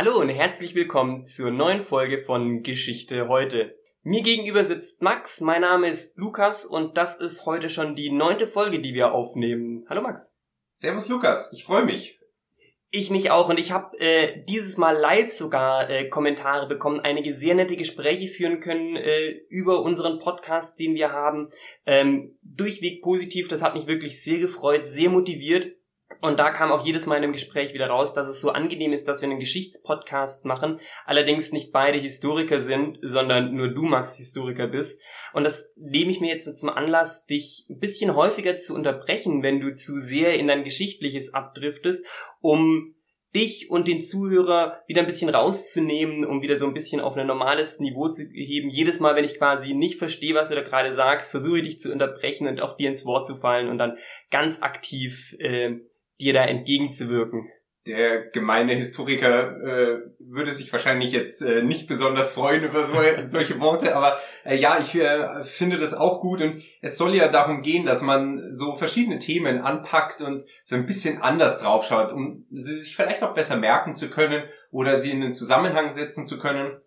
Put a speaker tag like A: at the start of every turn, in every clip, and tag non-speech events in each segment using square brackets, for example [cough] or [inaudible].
A: Hallo und herzlich willkommen zur neuen Folge von Geschichte heute. Mir gegenüber sitzt Max, mein Name ist Lukas und das ist heute schon die neunte Folge, die wir aufnehmen. Hallo Max.
B: Servus Lukas, ich freue mich.
A: Ich mich auch und ich habe äh, dieses Mal live sogar äh, Kommentare bekommen, einige sehr nette Gespräche führen können äh, über unseren Podcast, den wir haben. Ähm, durchweg positiv, das hat mich wirklich sehr gefreut, sehr motiviert und da kam auch jedes Mal in dem Gespräch wieder raus, dass es so angenehm ist, dass wir einen Geschichtspodcast machen. Allerdings nicht beide Historiker sind, sondern nur du, Max, Historiker bist. Und das nehme ich mir jetzt zum Anlass, dich ein bisschen häufiger zu unterbrechen, wenn du zu sehr in dein Geschichtliches abdriftest, um dich und den Zuhörer wieder ein bisschen rauszunehmen, um wieder so ein bisschen auf ein normales Niveau zu heben. Jedes Mal, wenn ich quasi nicht verstehe, was du da gerade sagst, versuche ich dich zu unterbrechen und auch dir ins Wort zu fallen und dann ganz aktiv äh, dir da entgegenzuwirken.
B: Der gemeine Historiker äh, würde sich wahrscheinlich jetzt äh, nicht besonders freuen über so, [laughs] solche Worte, aber äh, ja, ich äh, finde das auch gut und es soll ja darum gehen, dass man so verschiedene Themen anpackt und so ein bisschen anders draufschaut, um sie sich vielleicht auch besser merken zu können oder sie in einen Zusammenhang setzen zu können.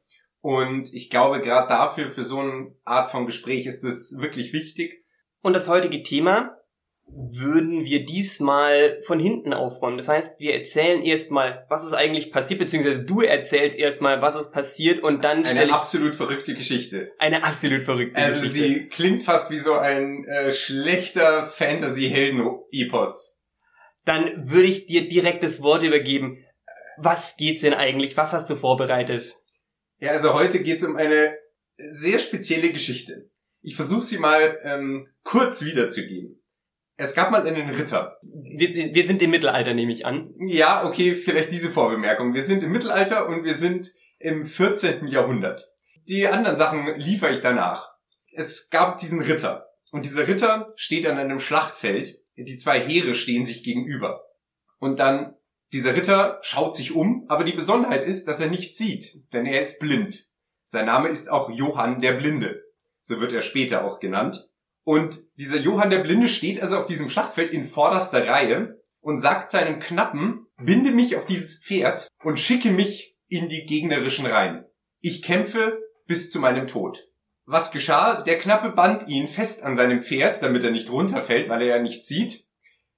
B: Und ich glaube, gerade dafür, für so eine Art von Gespräch ist es wirklich wichtig.
A: Und das heutige Thema würden wir diesmal von hinten aufräumen. Das heißt, wir erzählen erstmal, was ist eigentlich passiert, beziehungsweise du erzählst erstmal, was ist passiert und dann
B: stelle Eine absolut verrückte Geschichte.
A: Eine absolut verrückte
B: also
A: Geschichte.
B: Also sie klingt fast wie so ein äh, schlechter Fantasy-Helden-Epos.
A: Dann würde ich dir direkt das Wort übergeben. Was geht's denn eigentlich? Was hast du vorbereitet?
B: Ja, also heute geht's um eine sehr spezielle Geschichte. Ich versuche sie mal ähm, kurz wiederzugeben. Es gab mal einen Ritter.
A: Wir, wir sind im Mittelalter, nehme ich an.
B: Ja, okay, vielleicht diese Vorbemerkung. Wir sind im Mittelalter und wir sind im 14. Jahrhundert. Die anderen Sachen liefere ich danach. Es gab diesen Ritter. Und dieser Ritter steht an einem Schlachtfeld. Die zwei Heere stehen sich gegenüber. Und dann, dieser Ritter schaut sich um, aber die Besonderheit ist, dass er nichts sieht, denn er ist blind. Sein Name ist auch Johann der Blinde. So wird er später auch genannt. Und dieser Johann der Blinde steht also auf diesem Schlachtfeld in vorderster Reihe und sagt seinem Knappen, binde mich auf dieses Pferd und schicke mich in die gegnerischen Reihen. Ich kämpfe bis zu meinem Tod. Was geschah? Der Knappe band ihn fest an seinem Pferd, damit er nicht runterfällt, weil er ja nichts sieht,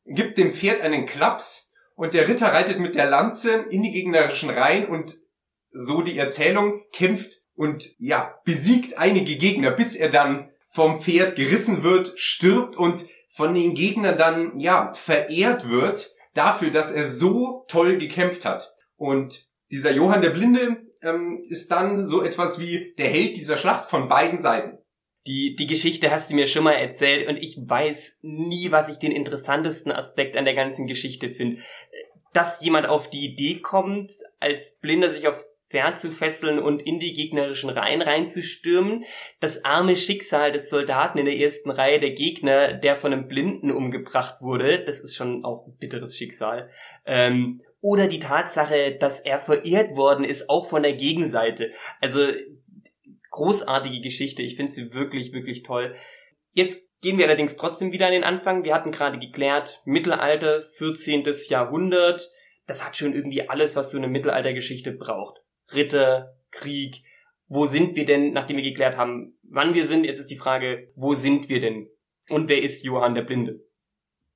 B: gibt dem Pferd einen Klaps und der Ritter reitet mit der Lanze in die gegnerischen Reihen und so die Erzählung kämpft und ja, besiegt einige Gegner, bis er dann vom Pferd gerissen wird, stirbt und von den Gegnern dann, ja, verehrt wird dafür, dass er so toll gekämpft hat. Und dieser Johann der Blinde ähm, ist dann so etwas wie der Held dieser Schlacht von beiden Seiten.
A: Die, die Geschichte hast du mir schon mal erzählt und ich weiß nie, was ich den interessantesten Aspekt an der ganzen Geschichte finde. Dass jemand auf die Idee kommt, als Blinder sich aufs Pferd zu fesseln und in die gegnerischen Reihen reinzustürmen. Das arme Schicksal des Soldaten in der ersten Reihe der Gegner, der von einem Blinden umgebracht wurde, das ist schon auch ein bitteres Schicksal. Ähm, oder die Tatsache, dass er verehrt worden ist, auch von der Gegenseite. Also großartige Geschichte. Ich finde sie wirklich, wirklich toll. Jetzt gehen wir allerdings trotzdem wieder an den Anfang. Wir hatten gerade geklärt, Mittelalter, 14. Jahrhundert. Das hat schon irgendwie alles, was so eine Mittelaltergeschichte braucht. Ritter, Krieg. Wo sind wir denn, nachdem wir geklärt haben, wann wir sind? Jetzt ist die Frage, wo sind wir denn? Und wer ist Johann der Blinde?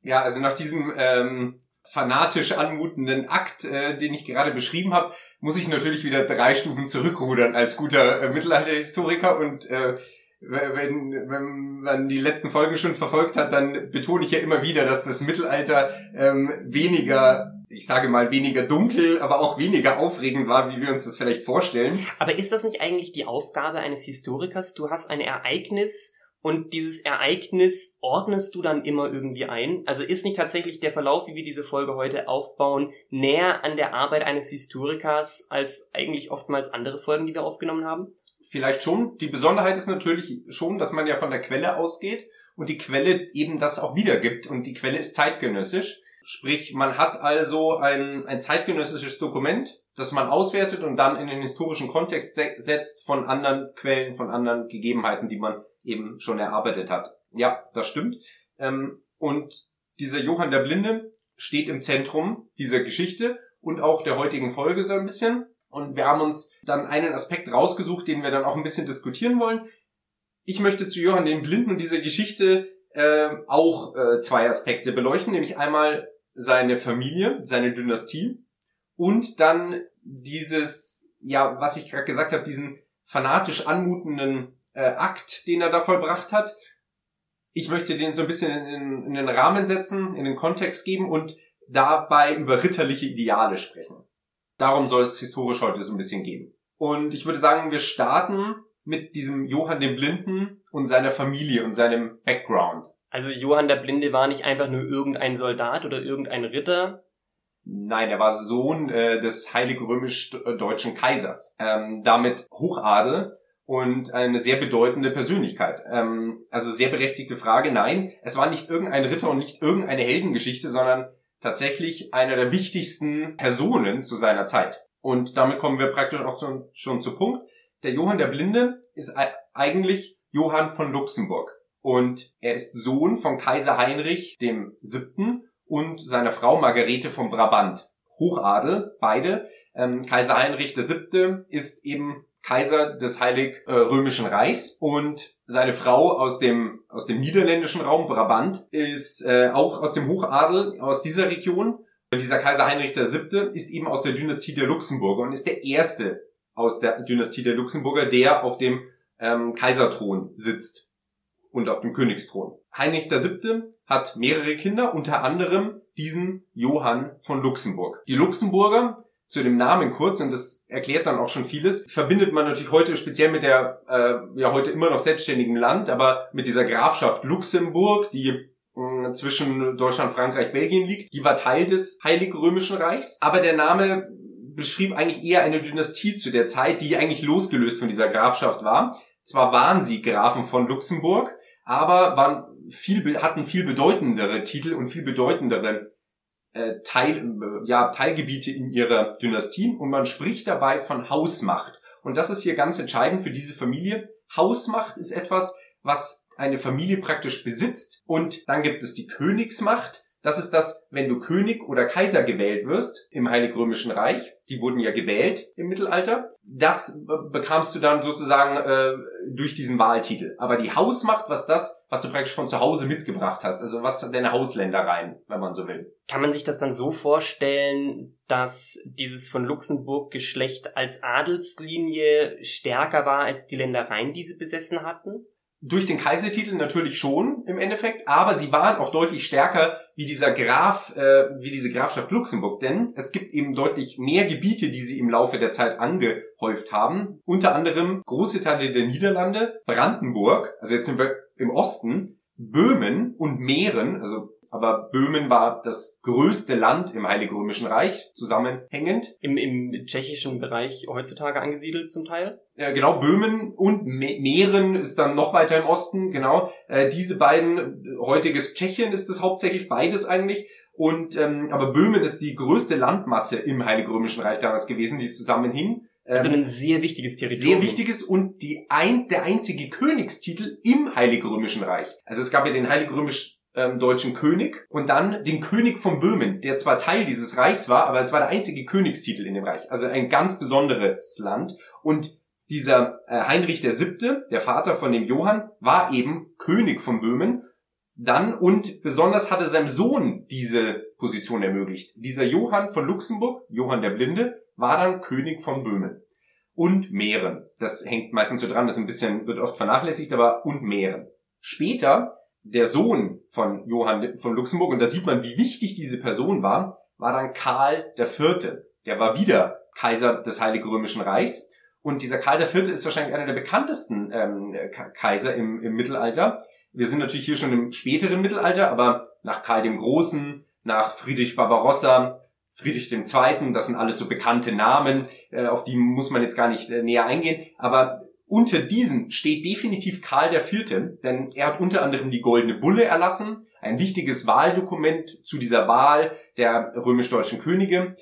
B: Ja, also nach diesem ähm, fanatisch anmutenden Akt, äh, den ich gerade beschrieben habe, muss ich natürlich wieder drei Stufen zurückrudern als guter äh, Mittelalterhistoriker und äh, wenn, wenn man die letzten Folgen schon verfolgt hat, dann betone ich ja immer wieder, dass das Mittelalter ähm, weniger ich sage mal, weniger dunkel, aber auch weniger aufregend war, wie wir uns das vielleicht vorstellen.
A: Aber ist das nicht eigentlich die Aufgabe eines Historikers? Du hast ein Ereignis und dieses Ereignis ordnest du dann immer irgendwie ein? Also ist nicht tatsächlich der Verlauf, wie wir diese Folge heute aufbauen, näher an der Arbeit eines Historikers als eigentlich oftmals andere Folgen, die wir aufgenommen haben?
B: Vielleicht schon. Die Besonderheit ist natürlich schon, dass man ja von der Quelle ausgeht und die Quelle eben das auch wiedergibt und die Quelle ist zeitgenössisch. Sprich, man hat also ein, ein zeitgenössisches Dokument, das man auswertet und dann in den historischen Kontext setzt von anderen Quellen, von anderen Gegebenheiten, die man eben schon erarbeitet hat. Ja, das stimmt. Ähm, und dieser Johann der Blinde steht im Zentrum dieser Geschichte und auch der heutigen Folge so ein bisschen. Und wir haben uns dann einen Aspekt rausgesucht, den wir dann auch ein bisschen diskutieren wollen. Ich möchte zu Johann den Blinden und dieser Geschichte äh, auch äh, zwei Aspekte beleuchten, nämlich einmal seine Familie, seine Dynastie und dann dieses, ja, was ich gerade gesagt habe, diesen fanatisch anmutenden äh, Akt, den er da vollbracht hat. Ich möchte den so ein bisschen in, in den Rahmen setzen, in den Kontext geben und dabei über ritterliche Ideale sprechen. Darum soll es historisch heute so ein bisschen gehen. Und ich würde sagen, wir starten mit diesem Johann dem Blinden und seiner Familie und seinem Background.
A: Also Johann der Blinde war nicht einfach nur irgendein Soldat oder irgendein Ritter.
B: Nein, er war Sohn äh, des heilig römisch-deutschen Kaisers. Ähm, damit Hochadel und eine sehr bedeutende Persönlichkeit. Ähm, also sehr berechtigte Frage. Nein, es war nicht irgendein Ritter und nicht irgendeine Heldengeschichte, sondern tatsächlich einer der wichtigsten Personen zu seiner Zeit. Und damit kommen wir praktisch auch zu, schon zu Punkt. Der Johann der Blinde ist eigentlich Johann von Luxemburg. Und er ist Sohn von Kaiser Heinrich dem Siebten und seiner Frau Margarete von Brabant. Hochadel, beide. Ähm, Kaiser Heinrich der Siebte ist eben Kaiser des Heilig äh, Römischen Reichs und seine Frau aus dem aus dem niederländischen Raum Brabant ist äh, auch aus dem Hochadel aus dieser Region. Dieser Kaiser Heinrich der Siebte ist eben aus der Dynastie der Luxemburger und ist der erste aus der Dynastie der Luxemburger, der auf dem ähm, Kaiserthron sitzt und auf dem Königsthron. Heinrich Siebte hat mehrere Kinder, unter anderem diesen Johann von Luxemburg. Die Luxemburger zu dem Namen kurz, und das erklärt dann auch schon vieles, verbindet man natürlich heute speziell mit der äh, ja heute immer noch selbstständigen Land, aber mit dieser Grafschaft Luxemburg, die äh, zwischen Deutschland, Frankreich, Belgien liegt. Die war Teil des Heiligen Römischen Reichs. Aber der Name beschrieb eigentlich eher eine Dynastie zu der Zeit, die eigentlich losgelöst von dieser Grafschaft war. Zwar waren sie Grafen von Luxemburg, aber waren viel, hatten viel bedeutendere Titel und viel bedeutendere äh, Teil, äh, ja, Teilgebiete in ihrer Dynastie und man spricht dabei von Hausmacht. Und das ist hier ganz entscheidend für diese Familie. Hausmacht ist etwas, was eine Familie praktisch besitzt und dann gibt es die Königsmacht. Das ist das, wenn du König oder Kaiser gewählt wirst im Heilig Römischen Reich. Die wurden ja gewählt im Mittelalter. Das bekamst du dann sozusagen äh, durch diesen Wahltitel. Aber die Hausmacht, was das, was du praktisch von zu Hause mitgebracht hast, also was deine Hausländereien, wenn man so will.
A: Kann man sich das dann so vorstellen, dass dieses von Luxemburg Geschlecht als Adelslinie stärker war als die Ländereien, die sie besessen hatten?
B: Durch den Kaisertitel natürlich schon im Endeffekt, aber sie waren auch deutlich stärker wie dieser Graf, äh, wie diese Grafschaft Luxemburg, denn es gibt eben deutlich mehr Gebiete, die sie im Laufe der Zeit angehäuft haben. Unter anderem große Teile der Niederlande, Brandenburg, also jetzt sind wir im Osten, Böhmen und Mähren, also aber Böhmen war das größte Land im Heiligen Römischen Reich, zusammenhängend.
A: Im, Im tschechischen Bereich heutzutage angesiedelt zum Teil?
B: Ja, genau, Böhmen und Mähren ist dann noch weiter im Osten, genau. Äh, diese beiden, heutiges Tschechien ist es hauptsächlich, beides eigentlich. Und ähm, aber Böhmen ist die größte Landmasse im Heiligen Römischen Reich damals gewesen, die zusammenhing.
A: Also ein sehr wichtiges
B: Territorium. Sehr wichtiges und die ein, der einzige Königstitel im Heiligen Römischen Reich. Also es gab ja den Heiligen Römischen ähm, deutschen König und dann den König von Böhmen, der zwar Teil dieses Reichs war, aber es war der einzige Königstitel in dem Reich. Also ein ganz besonderes Land. Und dieser äh, Heinrich der Siebte, der Vater von dem Johann, war eben König von Böhmen. Dann und besonders hatte seinem Sohn diese Position ermöglicht. Dieser Johann von Luxemburg, Johann der Blinde, war dann König von Böhmen. Und Mähren. Das hängt meistens so dran, das ein bisschen, wird oft vernachlässigt, aber und Mähren. Später der Sohn von Johann von Luxemburg, und da sieht man, wie wichtig diese Person war, war dann Karl Vierte. Der war wieder Kaiser des Heiligen Römischen Reichs. Und dieser Karl Vierte ist wahrscheinlich einer der bekanntesten ähm, Kaiser im, im Mittelalter. Wir sind natürlich hier schon im späteren Mittelalter, aber nach Karl dem Großen, nach Friedrich Barbarossa, Friedrich II., das sind alles so bekannte Namen, äh, auf die muss man jetzt gar nicht äh, näher eingehen. Aber unter diesen steht definitiv Karl IV., denn er hat unter anderem die Goldene Bulle erlassen, ein wichtiges Wahldokument zu dieser Wahl der römisch-deutschen Könige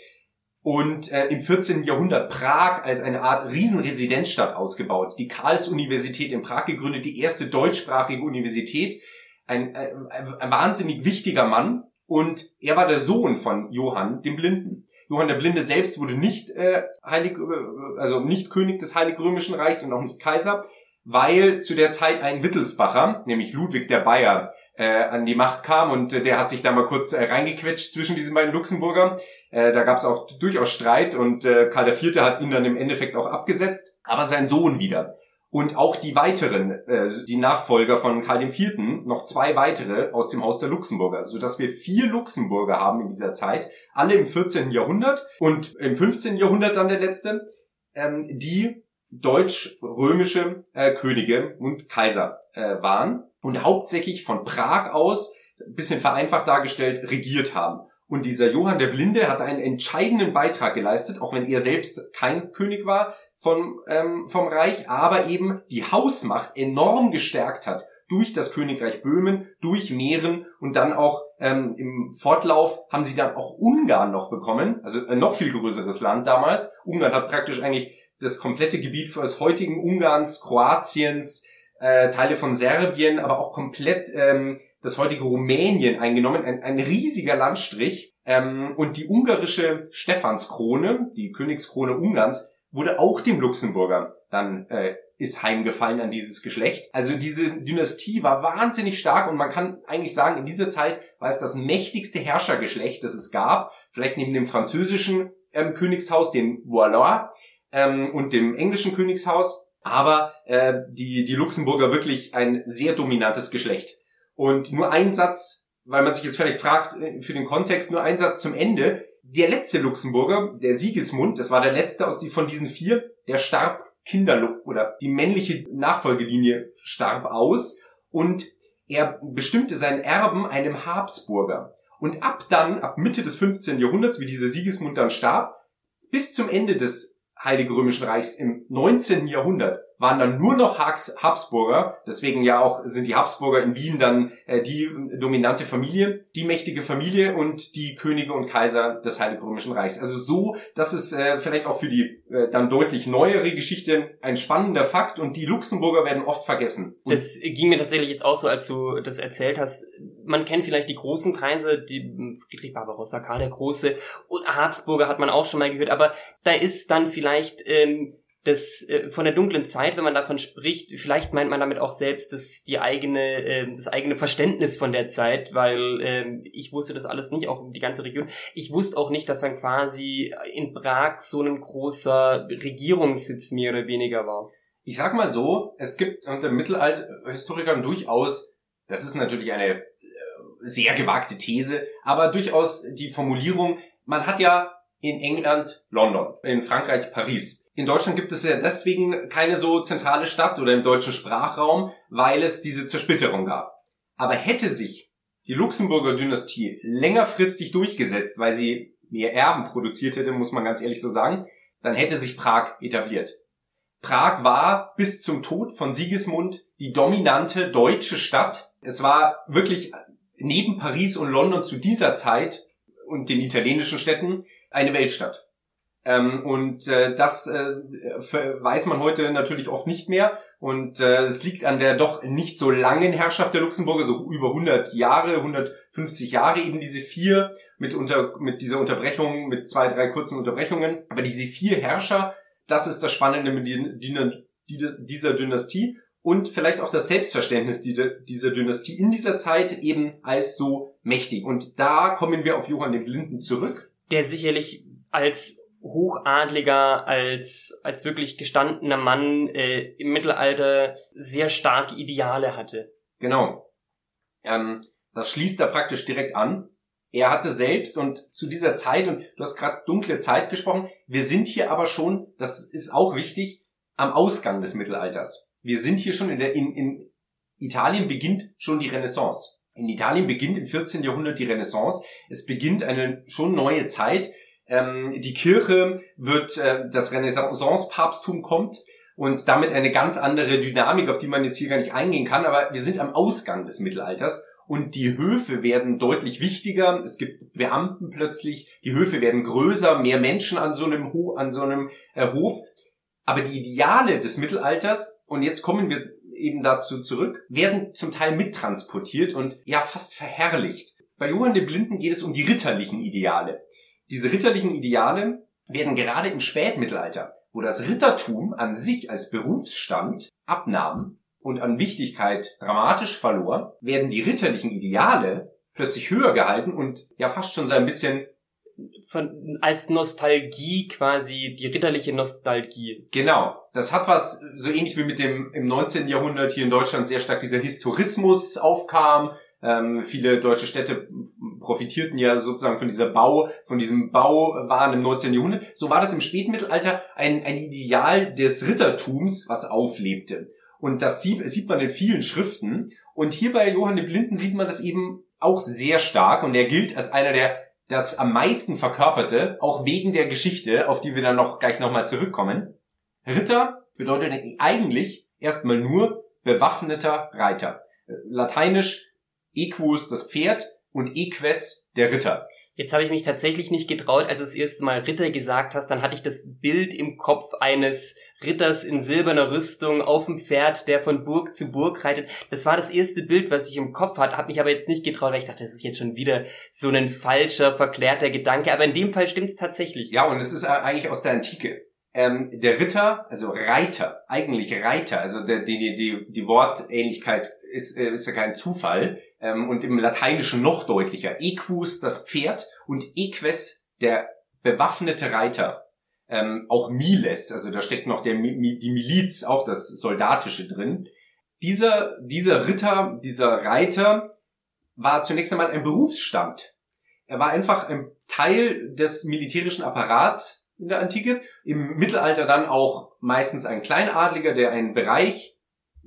B: und äh, im 14. Jahrhundert Prag als eine Art Riesenresidenzstadt ausgebaut. Die Karls-Universität in Prag gegründet, die erste deutschsprachige Universität. Ein, ein, ein wahnsinnig wichtiger Mann und er war der Sohn von Johann dem Blinden. Johann der Blinde selbst wurde nicht äh, heilig, äh, also nicht König des Heilig Römischen Reichs und auch nicht Kaiser, weil zu der Zeit ein Wittelsbacher, nämlich Ludwig der Bayer, äh, an die Macht kam und äh, der hat sich da mal kurz äh, reingequetscht zwischen diesen beiden Luxemburger. Äh, da gab es auch durchaus Streit und äh, Karl IV. hat ihn dann im Endeffekt auch abgesetzt, aber sein Sohn wieder. Und auch die weiteren, äh, die Nachfolger von Karl IV., noch zwei weitere aus dem Haus der Luxemburger, sodass wir vier Luxemburger haben in dieser Zeit, alle im 14. Jahrhundert und im 15. Jahrhundert dann der letzte, ähm, die deutsch-römische äh, Könige und Kaiser äh, waren und hauptsächlich von Prag aus, bisschen vereinfacht dargestellt, regiert haben. Und dieser Johann der Blinde hat einen entscheidenden Beitrag geleistet, auch wenn er selbst kein König war vom, ähm, vom Reich, aber eben die Hausmacht enorm gestärkt hat durch das Königreich Böhmen, durch Mähren und dann auch ähm, im Fortlauf haben sie dann auch Ungarn noch bekommen, also ein noch viel größeres Land damals. Ungarn hat praktisch eigentlich das komplette Gebiet das heutigen Ungarns, Kroatiens, äh, Teile von Serbien, aber auch komplett ähm, das heutige Rumänien eingenommen, ein, ein riesiger Landstrich. Ähm, und die ungarische Stephanskrone, die Königskrone Ungarns, wurde auch dem Luxemburger dann äh, ist heimgefallen an dieses Geschlecht. Also diese Dynastie war wahnsinnig stark und man kann eigentlich sagen, in dieser Zeit war es das mächtigste Herrschergeschlecht, das es gab. Vielleicht neben dem französischen ähm, Königshaus, dem Valois, ähm, und dem englischen Königshaus. Aber äh, die, die Luxemburger wirklich ein sehr dominantes Geschlecht. Und nur ein Satz, weil man sich jetzt vielleicht fragt, äh, für den Kontext, nur ein Satz zum Ende. Der letzte Luxemburger, der Sigismund, das war der letzte aus die, von diesen vier, der starb Kinder oder die männliche Nachfolgelinie starb aus und er bestimmte seinen Erben einem Habsburger. Und ab dann, ab Mitte des 15. Jahrhunderts, wie dieser Sigismund dann starb, bis zum Ende des Heiligen Römischen Reichs im 19. Jahrhundert waren dann nur noch Habsburger. Deswegen ja auch sind die Habsburger in Wien dann äh, die dominante Familie, die mächtige Familie und die Könige und Kaiser des Heiligen Römischen Reichs. Also so, das ist äh, vielleicht auch für die äh, dann deutlich neuere Geschichte ein spannender Fakt und die Luxemburger werden oft vergessen. Und
A: das ging mir tatsächlich jetzt auch so, als du das erzählt hast. Man kennt vielleicht die großen Kaiser, die Friedrich Barbarossa, Karl der Große und Habsburger hat man auch schon mal gehört, aber da ist dann vielleicht ähm, das äh, von der dunklen Zeit, wenn man davon spricht, vielleicht meint man damit auch selbst das die eigene äh, das eigene Verständnis von der Zeit, weil äh, ich wusste das alles nicht, auch die ganze Region. Ich wusste auch nicht, dass dann quasi in Prag so ein großer Regierungssitz mehr oder weniger war.
B: Ich sag mal so, es gibt unter Mittelalterhistorikern durchaus, das ist natürlich eine äh, sehr gewagte These, aber durchaus die Formulierung, man hat ja in England London, in Frankreich Paris in Deutschland gibt es ja deswegen keine so zentrale Stadt oder im deutschen Sprachraum, weil es diese Zersplitterung gab. Aber hätte sich die Luxemburger Dynastie längerfristig durchgesetzt, weil sie mehr Erben produziert hätte, muss man ganz ehrlich so sagen, dann hätte sich Prag etabliert. Prag war bis zum Tod von Sigismund die dominante deutsche Stadt. Es war wirklich neben Paris und London zu dieser Zeit und den italienischen Städten eine Weltstadt. Ähm, und äh, das äh, weiß man heute natürlich oft nicht mehr. Und äh, es liegt an der doch nicht so langen Herrschaft der Luxemburger, so über 100 Jahre, 150 Jahre, eben diese vier mit, unter, mit dieser Unterbrechung, mit zwei, drei kurzen Unterbrechungen. Aber diese vier Herrscher, das ist das Spannende mit dieser Dynastie und vielleicht auch das Selbstverständnis dieser Dynastie in dieser Zeit eben als so mächtig. Und da kommen wir auf Johann den Blinden zurück.
A: Der sicherlich als Hochadliger, als, als wirklich gestandener Mann äh, im Mittelalter sehr starke Ideale hatte.
B: Genau. Ähm, das schließt da praktisch direkt an. Er hatte selbst und zu dieser Zeit, und du hast gerade dunkle Zeit gesprochen, wir sind hier aber schon, das ist auch wichtig, am Ausgang des Mittelalters. Wir sind hier schon in der, in, in Italien beginnt schon die Renaissance. In Italien beginnt im 14. Jahrhundert die Renaissance. Es beginnt eine schon neue Zeit, ähm, die Kirche wird, äh, das Renaissance-Papsttum kommt und damit eine ganz andere Dynamik, auf die man jetzt hier gar nicht eingehen kann. Aber wir sind am Ausgang des Mittelalters und die Höfe werden deutlich wichtiger. Es gibt Beamten plötzlich, die Höfe werden größer, mehr Menschen an so einem, Ho an so einem äh, Hof. Aber die Ideale des Mittelalters, und jetzt kommen wir eben dazu zurück, werden zum Teil mittransportiert und ja fast verherrlicht. Bei Johann dem Blinden geht es um die ritterlichen Ideale. Diese ritterlichen Ideale werden gerade im Spätmittelalter, wo das Rittertum an sich als Berufsstand abnahm und an Wichtigkeit dramatisch verlor, werden die ritterlichen Ideale plötzlich höher gehalten und ja fast schon so ein bisschen
A: von, als Nostalgie quasi, die ritterliche Nostalgie.
B: Genau. Das hat was so ähnlich wie mit dem im 19. Jahrhundert hier in Deutschland sehr stark dieser Historismus aufkam. Ähm, viele deutsche Städte profitierten ja sozusagen von dieser Bau, von diesem Bauwahn im 19. Jahrhundert. So war das im Spätmittelalter ein, ein Ideal des Rittertums, was auflebte. Und das sieht, sieht man in vielen Schriften. Und hier bei Johann dem Blinden sieht man das eben auch sehr stark. Und er gilt als einer der das am meisten verkörperte, auch wegen der Geschichte, auf die wir dann noch gleich nochmal zurückkommen. Ritter bedeutet eigentlich erstmal nur bewaffneter Reiter. Lateinisch equus das Pferd und eques der Ritter.
A: Jetzt habe ich mich tatsächlich nicht getraut, als du das erste Mal Ritter gesagt hast, dann hatte ich das Bild im Kopf eines Ritters in silberner Rüstung auf dem Pferd, der von Burg zu Burg reitet. Das war das erste Bild, was ich im Kopf hatte, habe mich aber jetzt nicht getraut, weil ich dachte, das ist jetzt schon wieder so ein falscher, verklärter Gedanke. Aber in dem Fall stimmt es tatsächlich.
B: Ja, und es ist eigentlich aus der Antike. Ähm, der Ritter, also Reiter, eigentlich Reiter, also der, die, die, die Wortähnlichkeit ist, äh, ist ja kein Zufall ähm, und im Lateinischen noch deutlicher. Equus das Pferd und eques der bewaffnete Reiter. Ähm, auch Miles, also da steckt noch der, die Miliz, auch das Soldatische drin. Dieser, dieser Ritter, dieser Reiter war zunächst einmal ein Berufsstand. Er war einfach ein Teil des militärischen Apparats in der Antike. Im Mittelalter dann auch meistens ein Kleinadliger, der einen Bereich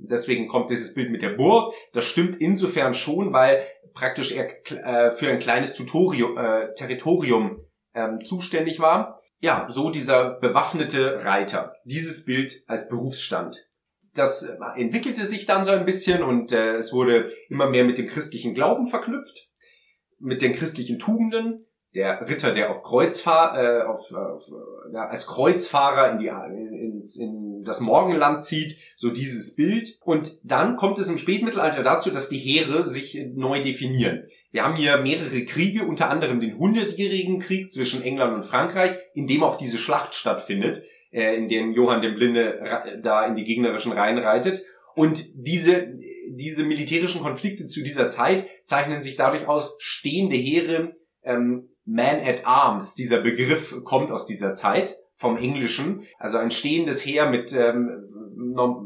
B: Deswegen kommt dieses Bild mit der Burg. Das stimmt insofern schon, weil praktisch er äh, für ein kleines Tutorium, äh, Territorium ähm, zuständig war. Ja, so dieser bewaffnete Reiter. Dieses Bild als Berufsstand. Das äh, entwickelte sich dann so ein bisschen und äh, es wurde immer mehr mit dem christlichen Glauben verknüpft, mit den christlichen Tugenden der Ritter, der auf Kreuzfahr äh, auf, auf, ja, als Kreuzfahrer in, die, in, in das Morgenland zieht, so dieses Bild. Und dann kommt es im Spätmittelalter dazu, dass die Heere sich neu definieren. Wir haben hier mehrere Kriege, unter anderem den Hundertjährigen Krieg zwischen England und Frankreich, in dem auch diese Schlacht stattfindet, äh, in dem Johann dem Blinde da in die gegnerischen Reihen reitet. Und diese, diese militärischen Konflikte zu dieser Zeit zeichnen sich dadurch aus, stehende Heere ähm, man at Arms, dieser Begriff kommt aus dieser Zeit vom Englischen, also ein stehendes Heer mit ähm,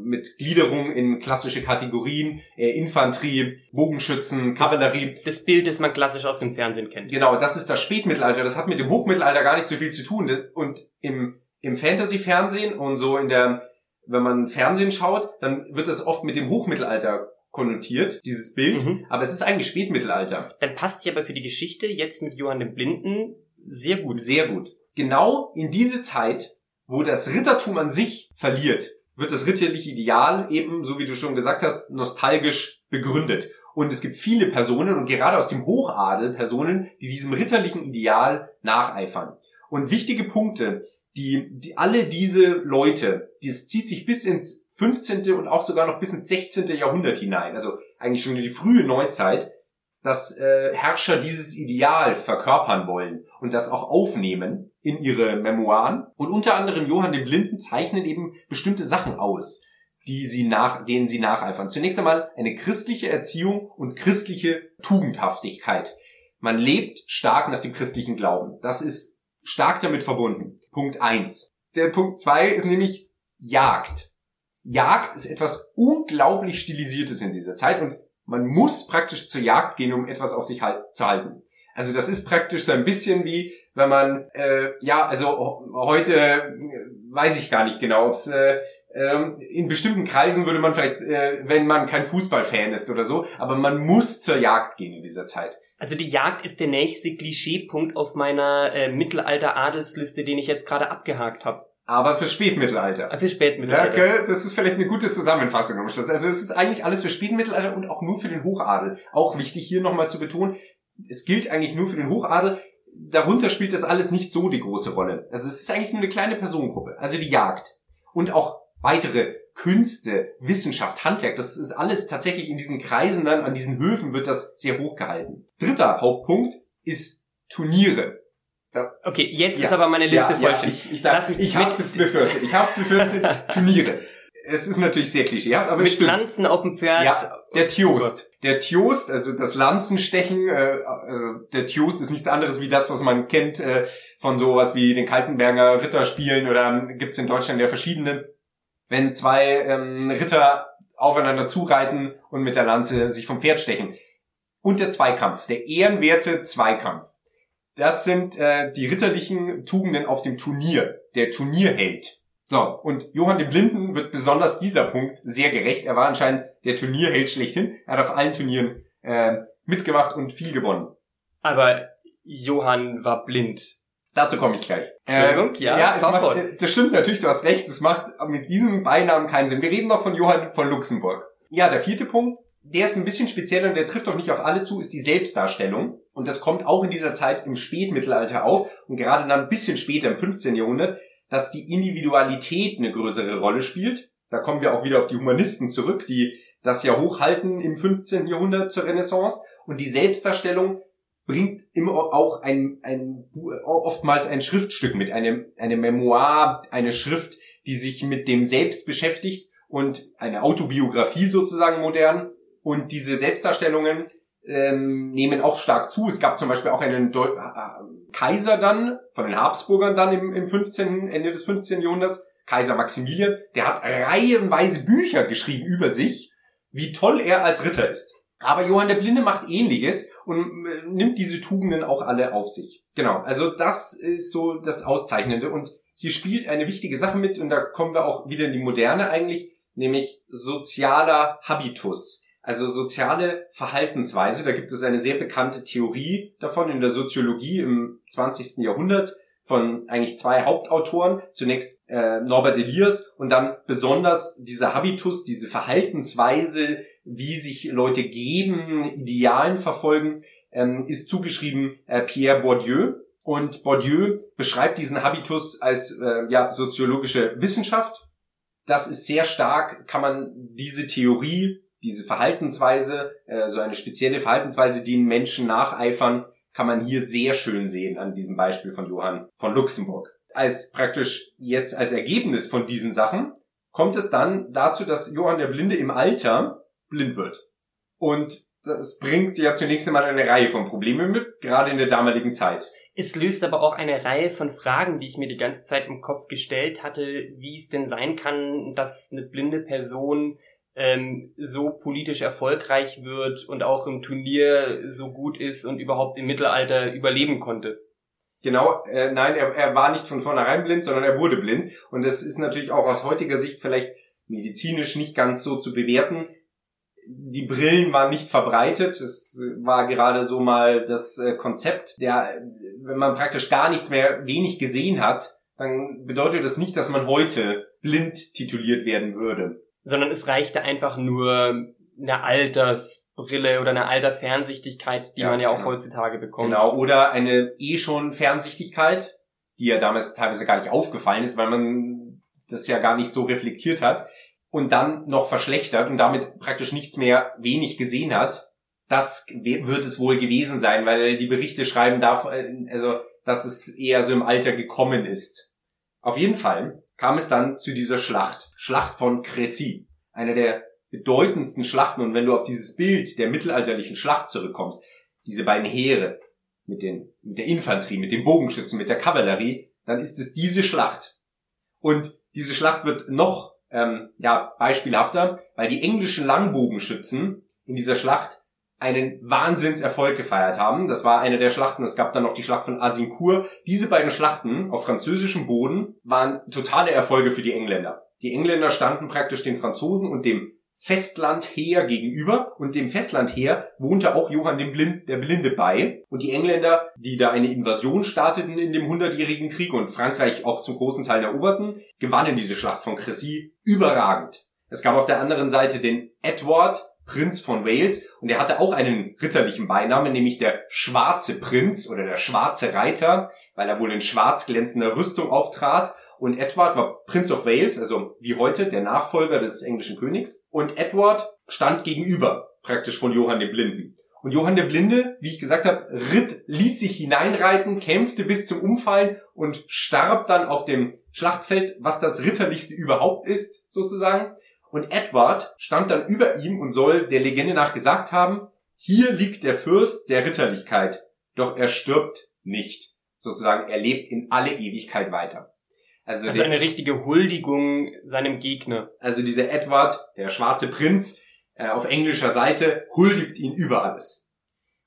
B: mit Gliederung in klassische Kategorien, äh, Infanterie, Bogenschützen, Kavallerie.
A: Das, das, Bild, das man klassisch aus dem Fernsehen kennt.
B: Genau, das ist das Spätmittelalter. Das hat mit dem Hochmittelalter gar nicht so viel zu tun. Und im, im Fantasy-Fernsehen und so in der, wenn man Fernsehen schaut, dann wird das oft mit dem Hochmittelalter konnotiert, dieses Bild, mhm. aber es ist eigentlich Spätmittelalter.
A: Dann passt sie aber für die Geschichte jetzt mit Johann dem Blinden sehr gut.
B: Sehr gut. Genau in diese Zeit, wo das Rittertum an sich verliert, wird das ritterliche Ideal eben, so wie du schon gesagt hast, nostalgisch begründet. Und es gibt viele Personen und gerade aus dem Hochadel Personen, die diesem ritterlichen Ideal nacheifern. Und wichtige Punkte, die, die alle diese Leute, das zieht sich bis ins 15. und auch sogar noch bis ins 16. Jahrhundert hinein, also eigentlich schon in die frühe Neuzeit, dass äh, Herrscher dieses Ideal verkörpern wollen und das auch aufnehmen in ihre Memoiren. Und unter anderem Johann den Blinden zeichnen eben bestimmte Sachen aus, die sie nach, denen sie nacheifern. Zunächst einmal eine christliche Erziehung und christliche Tugendhaftigkeit. Man lebt stark nach dem christlichen Glauben. Das ist stark damit verbunden. Punkt eins. Der Punkt zwei ist nämlich Jagd. Jagd ist etwas unglaublich stilisiertes in dieser Zeit und man muss praktisch zur Jagd gehen, um etwas auf sich halt, zu halten. Also das ist praktisch so ein bisschen wie, wenn man, äh, ja, also heute äh, weiß ich gar nicht genau, ob es äh, ähm, in bestimmten Kreisen würde man vielleicht, äh, wenn man kein Fußballfan ist oder so, aber man muss zur Jagd gehen in dieser Zeit.
A: Also die Jagd ist der nächste Klischeepunkt auf meiner äh, Mittelalter-Adelsliste, den ich jetzt gerade abgehakt habe.
B: Aber für Spätmittelalter.
A: Für Spätmittelalter.
B: Ja, das ist vielleicht eine gute Zusammenfassung am Schluss. Also es ist eigentlich alles für Spätmittelalter und auch nur für den Hochadel. Auch wichtig hier nochmal zu betonen, es gilt eigentlich nur für den Hochadel. Darunter spielt das alles nicht so die große Rolle. Also es ist eigentlich nur eine kleine Personengruppe. Also die Jagd. Und auch weitere Künste, Wissenschaft, Handwerk, das ist alles tatsächlich in diesen Kreisen dann, an diesen Höfen wird das sehr hoch gehalten. Dritter Hauptpunkt ist Turniere.
A: Okay, jetzt ja, ist aber meine Liste ja, vollständig.
B: Ja, ich ich, Lass mich ich hab's [laughs] befürchtet. Ich hab's befürchtet. Turniere. Es ist natürlich sehr klischeehaft, aber
A: Mit stimmt. Lanzen auf dem Pferd.
B: Ja, der Tjost. Der Tjost, also das Lanzenstechen, äh, äh, der Tjost ist nichts anderes wie das, was man kennt äh, von sowas wie den Kaltenberger Ritterspielen oder ähm, gibt's in Deutschland ja verschiedene. Wenn zwei ähm, Ritter aufeinander zureiten und mit der Lanze sich vom Pferd stechen. Und der Zweikampf, der ehrenwerte Zweikampf. Das sind äh, die ritterlichen Tugenden auf dem Turnier, der Turnierheld. So, und Johann dem Blinden wird besonders dieser Punkt sehr gerecht. Er war anscheinend der Turnierheld schlechthin. Er hat auf allen Turnieren äh, mitgemacht und viel gewonnen.
A: Aber Johann war blind.
B: Dazu komme ich gleich.
A: Entschuldigung, äh, ja,
B: ja es macht, das stimmt natürlich, du hast recht, es macht mit diesem Beinamen keinen Sinn. Wir reden noch von Johann von Luxemburg. Ja, der vierte Punkt, der ist ein bisschen spezieller und der trifft auch nicht auf alle zu, ist die Selbstdarstellung. Und das kommt auch in dieser Zeit im Spätmittelalter auf und gerade dann ein bisschen später im 15. Jahrhundert, dass die Individualität eine größere Rolle spielt. Da kommen wir auch wieder auf die Humanisten zurück, die das ja hochhalten im 15. Jahrhundert zur Renaissance. Und die Selbstdarstellung bringt immer auch ein, ein oftmals ein Schriftstück mit, eine, eine Memoir, eine Schrift, die sich mit dem Selbst beschäftigt und eine Autobiografie sozusagen modern. Und diese Selbstdarstellungen ähm, nehmen auch stark zu. Es gab zum Beispiel auch einen Deu äh, Kaiser dann, von den Habsburgern dann im, im 15., Ende des 15. Jahrhunderts, Kaiser Maximilian, der hat reihenweise Bücher geschrieben über sich, wie toll er als Ritter ist. Aber Johann der Blinde macht ähnliches und äh, nimmt diese Tugenden auch alle auf sich. Genau, also das ist so das Auszeichnende und hier spielt eine wichtige Sache mit und da kommen wir auch wieder in die Moderne eigentlich, nämlich sozialer Habitus. Also soziale Verhaltensweise, da gibt es eine sehr bekannte Theorie davon in der Soziologie im 20. Jahrhundert von eigentlich zwei Hauptautoren. Zunächst äh, Norbert Elias und dann besonders dieser Habitus, diese Verhaltensweise, wie sich Leute geben, Idealen verfolgen, ähm, ist zugeschrieben äh, Pierre Bourdieu. Und Bourdieu beschreibt diesen Habitus als äh, ja, soziologische Wissenschaft. Das ist sehr stark, kann man diese Theorie diese Verhaltensweise, äh, so eine spezielle Verhaltensweise, die Menschen nacheifern, kann man hier sehr schön sehen an diesem Beispiel von Johann von Luxemburg. Als praktisch jetzt als Ergebnis von diesen Sachen kommt es dann dazu, dass Johann der Blinde im Alter blind wird. Und das bringt ja zunächst einmal eine Reihe von Problemen mit, gerade in der damaligen Zeit.
A: Es löst aber auch eine Reihe von Fragen, die ich mir die ganze Zeit im Kopf gestellt hatte, wie es denn sein kann, dass eine blinde Person ähm, so politisch erfolgreich wird und auch im Turnier so gut ist und überhaupt im Mittelalter überleben konnte.
B: Genau, äh, nein, er, er war nicht von vornherein blind, sondern er wurde blind. Und das ist natürlich auch aus heutiger Sicht vielleicht medizinisch nicht ganz so zu bewerten. Die Brillen waren nicht verbreitet. Es war gerade so mal das äh, Konzept. Der, wenn man praktisch gar nichts mehr wenig gesehen hat, dann bedeutet das nicht, dass man heute blind tituliert werden würde
A: sondern es reichte einfach nur eine Altersbrille oder eine Alterfernsichtigkeit, die ja, man ja auch genau. heutzutage bekommt.
B: Genau, oder eine eh schon Fernsichtigkeit, die ja damals teilweise gar nicht aufgefallen ist, weil man das ja gar nicht so reflektiert hat und dann noch verschlechtert und damit praktisch nichts mehr wenig gesehen hat. Das wird es wohl gewesen sein, weil die Berichte schreiben darf, äh, also, dass es eher so im Alter gekommen ist. Auf jeden Fall kam es dann zu dieser Schlacht. Schlacht von Crécy. Eine der bedeutendsten Schlachten. Und wenn du auf dieses Bild der mittelalterlichen Schlacht zurückkommst, diese beiden Heere mit, den, mit der Infanterie, mit den Bogenschützen, mit der Kavallerie, dann ist es diese Schlacht. Und diese Schlacht wird noch ähm, ja, beispielhafter, weil die englischen Langbogenschützen in dieser Schlacht einen Wahnsinnserfolg gefeiert haben. Das war eine der Schlachten. Es gab dann noch die Schlacht von Azincourt. Diese beiden Schlachten auf französischem Boden waren totale Erfolge für die Engländer. Die Engländer standen praktisch den Franzosen und dem Festlandheer gegenüber und dem Festlandheer wohnte auch Johann dem Blind, der Blinde bei. Und die Engländer, die da eine Invasion starteten in dem Hundertjährigen Krieg und Frankreich auch zum großen Teil eroberten, gewannen diese Schlacht von Crécy überragend. Es gab auf der anderen Seite den Edward, Prinz von Wales und er hatte auch einen ritterlichen Beinamen, nämlich der Schwarze Prinz oder der Schwarze Reiter, weil er wohl in schwarz glänzender Rüstung auftrat. Und Edward war Prince of Wales, also wie heute der Nachfolger des englischen Königs. Und Edward stand gegenüber praktisch von Johann dem Blinden. Und Johann der Blinde, wie ich gesagt habe, ritt, ließ sich hineinreiten, kämpfte bis zum Umfallen und starb dann auf dem Schlachtfeld, was das ritterlichste überhaupt ist, sozusagen. Und Edward stand dann über ihm und soll der Legende nach gesagt haben, hier liegt der Fürst der Ritterlichkeit, doch er stirbt nicht. Sozusagen, er lebt in alle Ewigkeit weiter.
A: Also, also eine richtige Huldigung seinem Gegner.
B: Also dieser Edward, der schwarze Prinz, äh, auf englischer Seite, huldigt ihn über alles.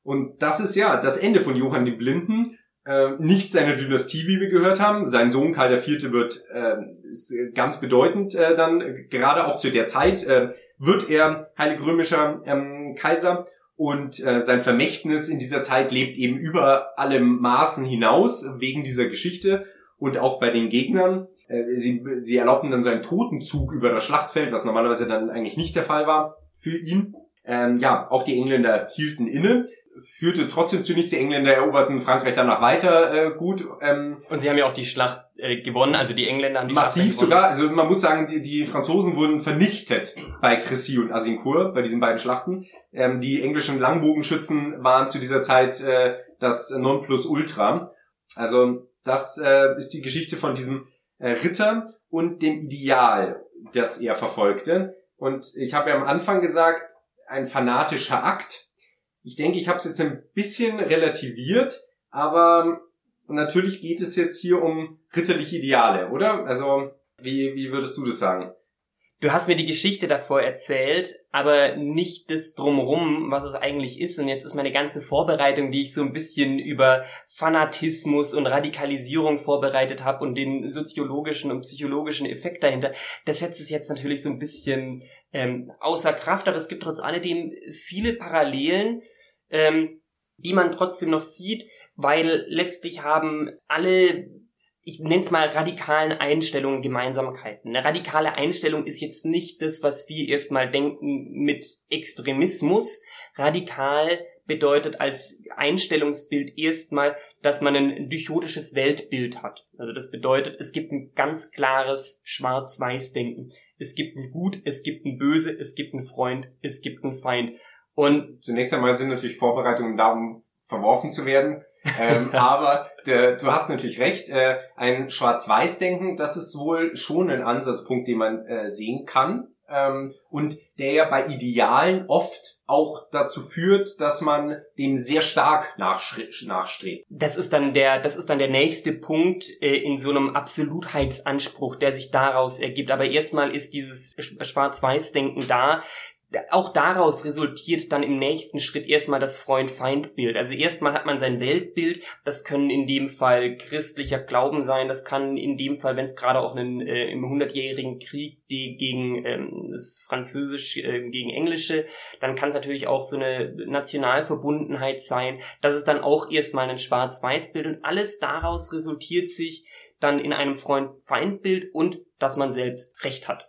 B: Und das ist ja das Ende von Johann dem Blinden, äh, nicht seiner Dynastie, wie wir gehört haben. Sein Sohn Karl IV. wird äh, ist ganz bedeutend äh, dann, gerade auch zu der Zeit, äh, wird er heilig römischer ähm, Kaiser und äh, sein Vermächtnis in dieser Zeit lebt eben über allem Maßen hinaus wegen dieser Geschichte und auch bei den Gegnern. Äh, sie, sie erlaubten dann so einen Totenzug über das Schlachtfeld, was normalerweise dann eigentlich nicht der Fall war für ihn. Ähm, ja, auch die Engländer hielten inne führte trotzdem zu nichts. Die Engländer eroberten Frankreich danach weiter äh, gut.
A: Ähm, und sie haben ja auch die Schlacht äh, gewonnen, also die Engländer haben die
B: massiv Schlacht sogar. Also man muss sagen, die, die Franzosen wurden vernichtet bei Crécy und Azincourt, bei diesen beiden Schlachten. Ähm, die englischen Langbogenschützen waren zu dieser Zeit äh, das Nonplusultra. Also das äh, ist die Geschichte von diesem äh, Ritter und dem Ideal, das er verfolgte. Und ich habe ja am Anfang gesagt, ein fanatischer Akt ich denke, ich habe es jetzt ein bisschen relativiert, aber natürlich geht es jetzt hier um ritterliche Ideale, oder? Also, wie, wie würdest du das sagen?
A: Du hast mir die Geschichte davor erzählt, aber nicht das drumrum, was es eigentlich ist. Und jetzt ist meine ganze Vorbereitung, die ich so ein bisschen über Fanatismus und Radikalisierung vorbereitet habe und den soziologischen und psychologischen Effekt dahinter, das setzt es jetzt natürlich so ein bisschen ähm, außer Kraft. Aber es gibt trotz alledem viele Parallelen ähm, die man trotzdem noch sieht, weil letztlich haben alle, ich nenne es mal radikalen Einstellungen Gemeinsamkeiten. Eine radikale Einstellung ist jetzt nicht das, was wir erstmal denken mit Extremismus. Radikal bedeutet als Einstellungsbild erstmal, dass man ein dychotisches Weltbild hat. Also das bedeutet, es gibt ein ganz klares Schwarz-Weiß-Denken. Es gibt ein Gut, es gibt ein Böse, es gibt einen Freund, es gibt einen Feind.
B: Und zunächst einmal sind natürlich Vorbereitungen da, um verworfen zu werden. ähm, [laughs] aber der, du hast natürlich recht, äh, ein Schwarz-Weiß-Denken, das ist wohl schon ein Ansatzpunkt, den man äh, sehen kann. Ähm, und der ja bei Idealen oft auch dazu führt, dass man dem sehr stark nachstrebt.
A: Das ist dann der, das ist dann der nächste Punkt äh, in so einem Absolutheitsanspruch, der sich daraus ergibt. Aber erstmal ist dieses Schwarz-Weiß-Denken da, auch daraus resultiert dann im nächsten Schritt erstmal das Freund-Feind-Bild. Also erstmal hat man sein Weltbild, das können in dem Fall christlicher Glauben sein, das kann in dem Fall, wenn es gerade auch einen, äh, im hundertjährigen Krieg die, gegen ähm, das Französisch äh, gegen Englische, dann kann es natürlich auch so eine Nationalverbundenheit sein. Das ist dann auch erstmal ein Schwarz-Weiß-Bild und alles daraus resultiert sich dann in einem Freund-Feind-Bild und dass man selbst Recht hat.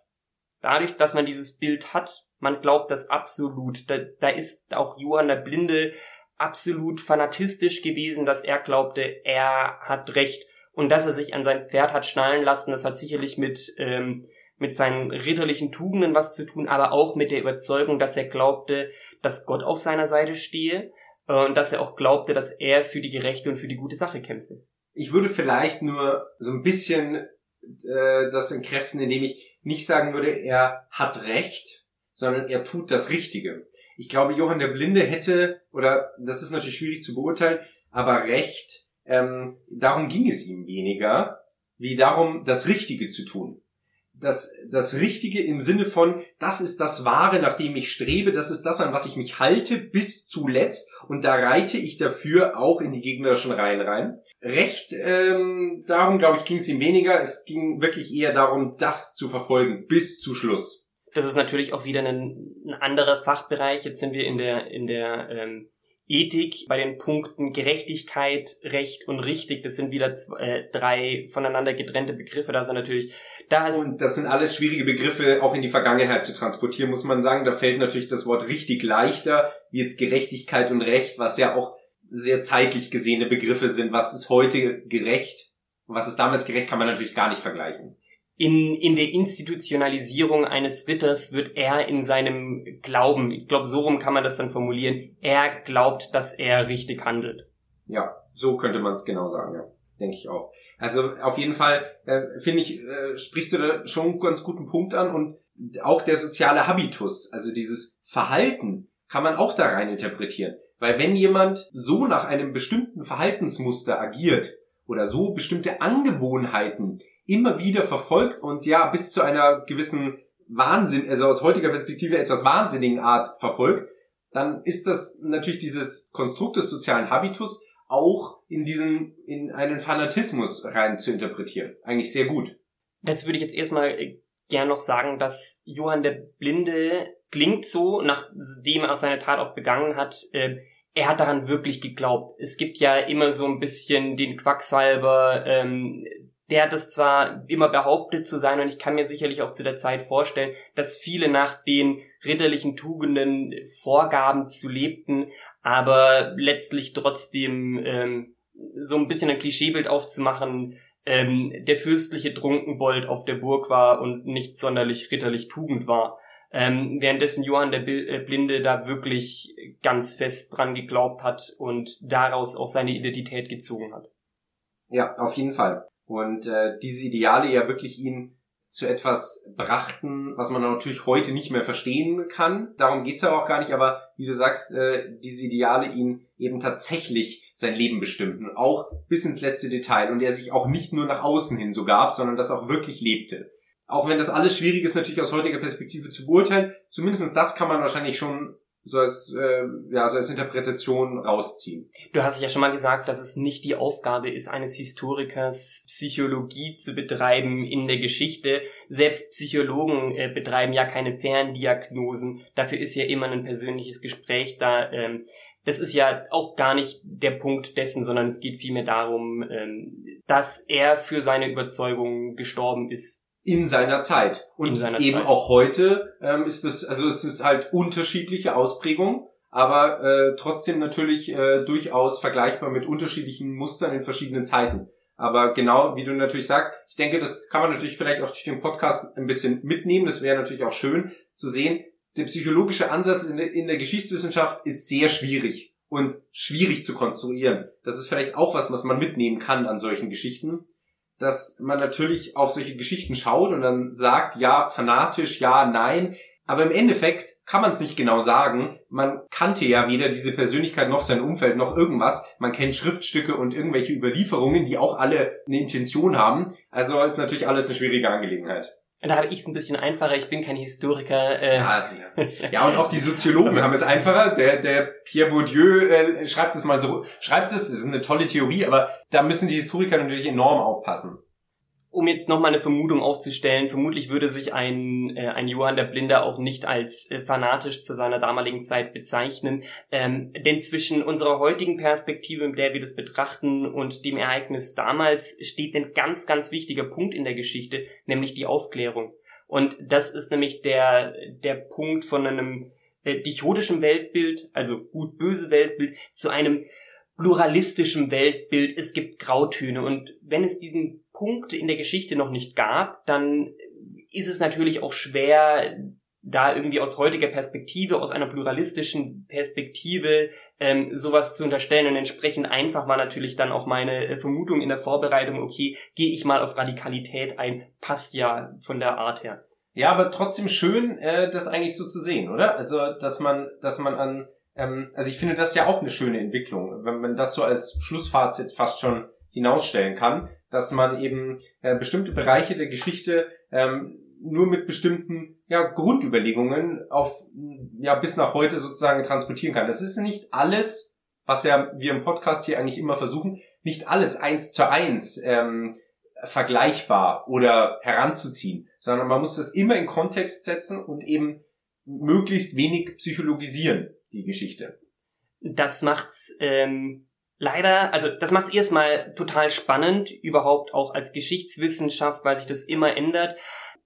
A: Dadurch, dass man dieses Bild hat, man glaubt das absolut. Da, da ist auch Johann der Blinde absolut fanatistisch gewesen, dass er glaubte, er hat Recht. Und dass er sich an sein Pferd hat schnallen lassen, das hat sicherlich mit, ähm, mit seinen ritterlichen Tugenden was zu tun, aber auch mit der Überzeugung, dass er glaubte, dass Gott auf seiner Seite stehe äh, und dass er auch glaubte, dass er für die gerechte und für die gute Sache kämpfe.
B: Ich würde vielleicht nur so ein bisschen äh, das entkräften, indem ich nicht sagen würde, er hat Recht, sondern er tut das Richtige. Ich glaube, Johann der Blinde hätte, oder das ist natürlich schwierig zu beurteilen, aber recht, ähm, darum ging es ihm weniger, wie darum, das Richtige zu tun. Das, das Richtige im Sinne von, das ist das Wahre, nach dem ich strebe, das ist das, an was ich mich halte bis zuletzt und da reite ich dafür auch in die gegnerischen Reihen rein. Recht, ähm, darum glaube ich, ging es ihm weniger, es ging wirklich eher darum, das zu verfolgen bis zu Schluss.
A: Das ist natürlich auch wieder ein, ein anderer Fachbereich. Jetzt sind wir in der, in der ähm, Ethik bei den Punkten Gerechtigkeit, Recht und richtig. Das sind wieder zwei, äh, drei voneinander getrennte Begriffe. Da sind natürlich,
B: da ist und das sind alles schwierige Begriffe, auch in die Vergangenheit zu transportieren, muss man sagen. Da fällt natürlich das Wort richtig leichter, wie jetzt Gerechtigkeit und Recht, was ja auch sehr zeitlich gesehene Begriffe sind. Was ist heute gerecht? Was ist damals gerecht, kann man natürlich gar nicht vergleichen.
A: In, in der Institutionalisierung eines Ritters wird er in seinem Glauben, ich glaube, so rum kann man das dann formulieren, er glaubt, dass er richtig handelt.
B: Ja, so könnte man es genau sagen, ja. Denke ich auch. Also auf jeden Fall, äh, finde ich, äh, sprichst du da schon einen ganz guten Punkt an und auch der soziale Habitus, also dieses Verhalten, kann man auch da rein interpretieren. Weil wenn jemand so nach einem bestimmten Verhaltensmuster agiert oder so bestimmte Angewohnheiten immer wieder verfolgt und ja bis zu einer gewissen Wahnsinn, also aus heutiger Perspektive etwas wahnsinnigen Art verfolgt, dann ist das natürlich dieses Konstrukt des sozialen Habitus auch in diesen, in einen Fanatismus rein zu interpretieren. Eigentlich sehr gut.
A: Dazu würde ich jetzt erstmal äh, gern noch sagen, dass Johann der Blinde klingt so, nachdem er seine Tat auch begangen hat, äh, er hat daran wirklich geglaubt. Es gibt ja immer so ein bisschen den Quacksalber, ähm, der hat es zwar immer behauptet zu sein und ich kann mir sicherlich auch zu der Zeit vorstellen, dass viele nach den ritterlichen Tugenden Vorgaben zu lebten, aber letztlich trotzdem ähm, so ein bisschen ein Klischeebild aufzumachen, ähm, der fürstliche Trunkenbold auf der Burg war und nicht sonderlich ritterlich Tugend war. Ähm, währenddessen Johann der äh, Blinde da wirklich ganz fest dran geglaubt hat und daraus auch seine Identität gezogen hat.
B: Ja, auf jeden Fall und äh, diese Ideale ja wirklich ihn zu etwas brachten, was man natürlich heute nicht mehr verstehen kann. Darum geht's ja auch gar nicht, aber wie du sagst, äh, diese Ideale ihn eben tatsächlich sein Leben bestimmten, auch bis ins letzte Detail und er sich auch nicht nur nach außen hin so gab, sondern das auch wirklich lebte. Auch wenn das alles schwierig ist, natürlich aus heutiger Perspektive zu beurteilen, zumindest das kann man wahrscheinlich schon so als, äh, ja, so als Interpretation rausziehen.
A: Du hast ja schon mal gesagt, dass es nicht die Aufgabe ist, eines Historikers Psychologie zu betreiben in der Geschichte. Selbst Psychologen äh, betreiben ja keine Ferndiagnosen. Dafür ist ja immer ein persönliches Gespräch da. Ähm, das ist ja auch gar nicht der Punkt dessen, sondern es geht vielmehr darum, ähm, dass er für seine Überzeugung gestorben ist
B: in seiner Zeit. Und seiner eben Zeit. auch heute ähm, ist es, also es ist halt unterschiedliche Ausprägung, aber äh, trotzdem natürlich äh, durchaus vergleichbar mit unterschiedlichen Mustern in verschiedenen Zeiten. Aber genau, wie du natürlich sagst, ich denke, das kann man natürlich vielleicht auch durch den Podcast ein bisschen mitnehmen. Das wäre natürlich auch schön zu sehen. Der psychologische Ansatz in der, in der Geschichtswissenschaft ist sehr schwierig und schwierig zu konstruieren. Das ist vielleicht auch was, was man mitnehmen kann an solchen Geschichten dass man natürlich auf solche Geschichten schaut und dann sagt, ja, fanatisch, ja, nein. Aber im Endeffekt kann man es nicht genau sagen. Man kannte ja weder diese Persönlichkeit noch sein Umfeld noch irgendwas. Man kennt Schriftstücke und irgendwelche Überlieferungen, die auch alle eine Intention haben. Also ist natürlich alles eine schwierige Angelegenheit.
A: Da habe ich es ein bisschen einfacher, ich bin kein Historiker. Äh.
B: Ja, ja. ja, und auch die Soziologen haben es einfacher. Der, der Pierre Bourdieu äh, schreibt es mal so, schreibt es, das ist eine tolle Theorie, aber da müssen die Historiker natürlich enorm aufpassen
A: um jetzt nochmal eine Vermutung aufzustellen, vermutlich würde sich ein, äh, ein Johann der Blinde auch nicht als äh, fanatisch zu seiner damaligen Zeit bezeichnen. Ähm, denn zwischen unserer heutigen Perspektive, mit der wir das betrachten, und dem Ereignis damals steht ein ganz, ganz wichtiger Punkt in der Geschichte, nämlich die Aufklärung. Und das ist nämlich der, der Punkt von einem äh, dichotischen Weltbild, also gut-böse Weltbild, zu einem pluralistischen Weltbild. Es gibt Grautöne. Und wenn es diesen Punkt in der Geschichte noch nicht gab, dann ist es natürlich auch schwer, da irgendwie aus heutiger Perspektive, aus einer pluralistischen Perspektive ähm, sowas zu unterstellen. Und entsprechend einfach war natürlich dann auch meine äh, Vermutung in der Vorbereitung, okay, gehe ich mal auf Radikalität ein, passt ja von der Art her.
B: Ja, aber trotzdem schön, äh, das eigentlich so zu sehen, oder? Also, dass man, dass man an, ähm, also ich finde das ja auch eine schöne Entwicklung, wenn man das so als Schlussfazit fast schon hinausstellen kann, dass man eben äh, bestimmte Bereiche der Geschichte ähm, nur mit bestimmten ja, Grundüberlegungen auf ja bis nach heute sozusagen transportieren kann. Das ist nicht alles, was ja wir im Podcast hier eigentlich immer versuchen, nicht alles eins zu eins ähm, vergleichbar oder heranzuziehen, sondern man muss das immer in Kontext setzen und eben möglichst wenig psychologisieren, die Geschichte.
A: Das macht's ähm, leider, also das macht es erstmal total spannend, überhaupt auch als Geschichtswissenschaft, weil sich das immer ändert.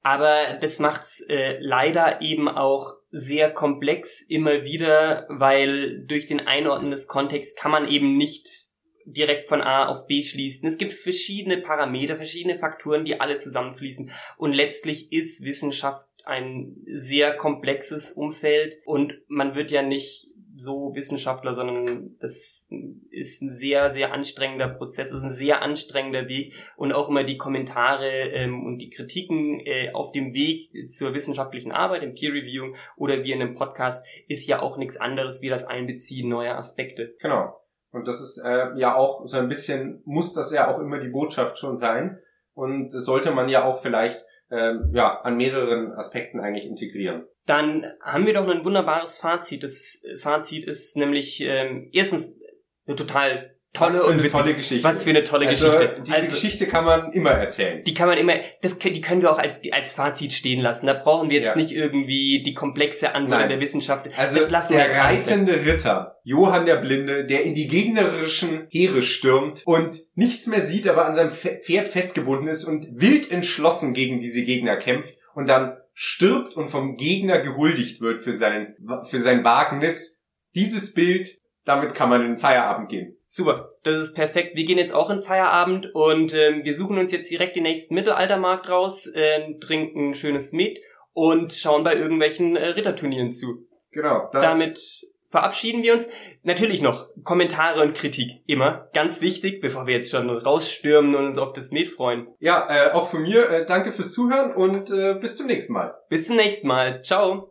A: Aber das macht's äh, leider eben auch sehr komplex immer wieder, weil durch den Einordnen des Kontexts kann man eben nicht direkt von A auf B schließt. Und es gibt verschiedene Parameter, verschiedene Faktoren, die alle zusammenfließen. Und letztlich ist Wissenschaft ein sehr komplexes Umfeld und man wird ja nicht so Wissenschaftler, sondern es ist ein sehr, sehr anstrengender Prozess, es ist ein sehr anstrengender Weg und auch immer die Kommentare ähm, und die Kritiken äh, auf dem Weg zur wissenschaftlichen Arbeit, im Peer Reviewing oder wie in einem Podcast, ist ja auch nichts anderes wie das Einbeziehen neuer Aspekte.
B: Genau. Und das ist äh, ja auch so ein bisschen, muss das ja auch immer die Botschaft schon sein. Und sollte man ja auch vielleicht äh, ja, an mehreren Aspekten eigentlich integrieren
A: dann haben wir doch ein wunderbares Fazit. Das Fazit ist nämlich ähm, erstens eine total tolle
B: und tolle Geschichte.
A: Was für eine tolle
B: also,
A: Geschichte.
B: Diese also, Geschichte kann man immer erzählen.
A: Die kann man immer, das, die können wir auch als, als Fazit stehen lassen. Da brauchen wir jetzt ja. nicht irgendwie die komplexe Antwort der Wissenschaft.
B: Also das lassen der wir reitende Ritter, Johann der Blinde, der in die gegnerischen Heere stürmt und nichts mehr sieht, aber an seinem Pferd festgebunden ist und wild entschlossen gegen diese Gegner kämpft und dann stirbt und vom Gegner gehuldigt wird für seinen, für sein Wagnis. Dieses Bild, damit kann man in den Feierabend gehen.
A: Super, das ist perfekt. Wir gehen jetzt auch in Feierabend und ähm, wir suchen uns jetzt direkt den nächsten Mittelaltermarkt raus, äh, trinken schönes Met und schauen bei irgendwelchen äh, Ritterturnieren zu.
B: Genau.
A: Damit verabschieden wir uns. Natürlich noch Kommentare und Kritik. Immer. Ganz wichtig, bevor wir jetzt schon rausstürmen und uns auf das Med freuen.
B: Ja, äh, auch von mir. Äh, danke fürs Zuhören und äh, bis zum nächsten Mal.
A: Bis zum nächsten Mal. Ciao.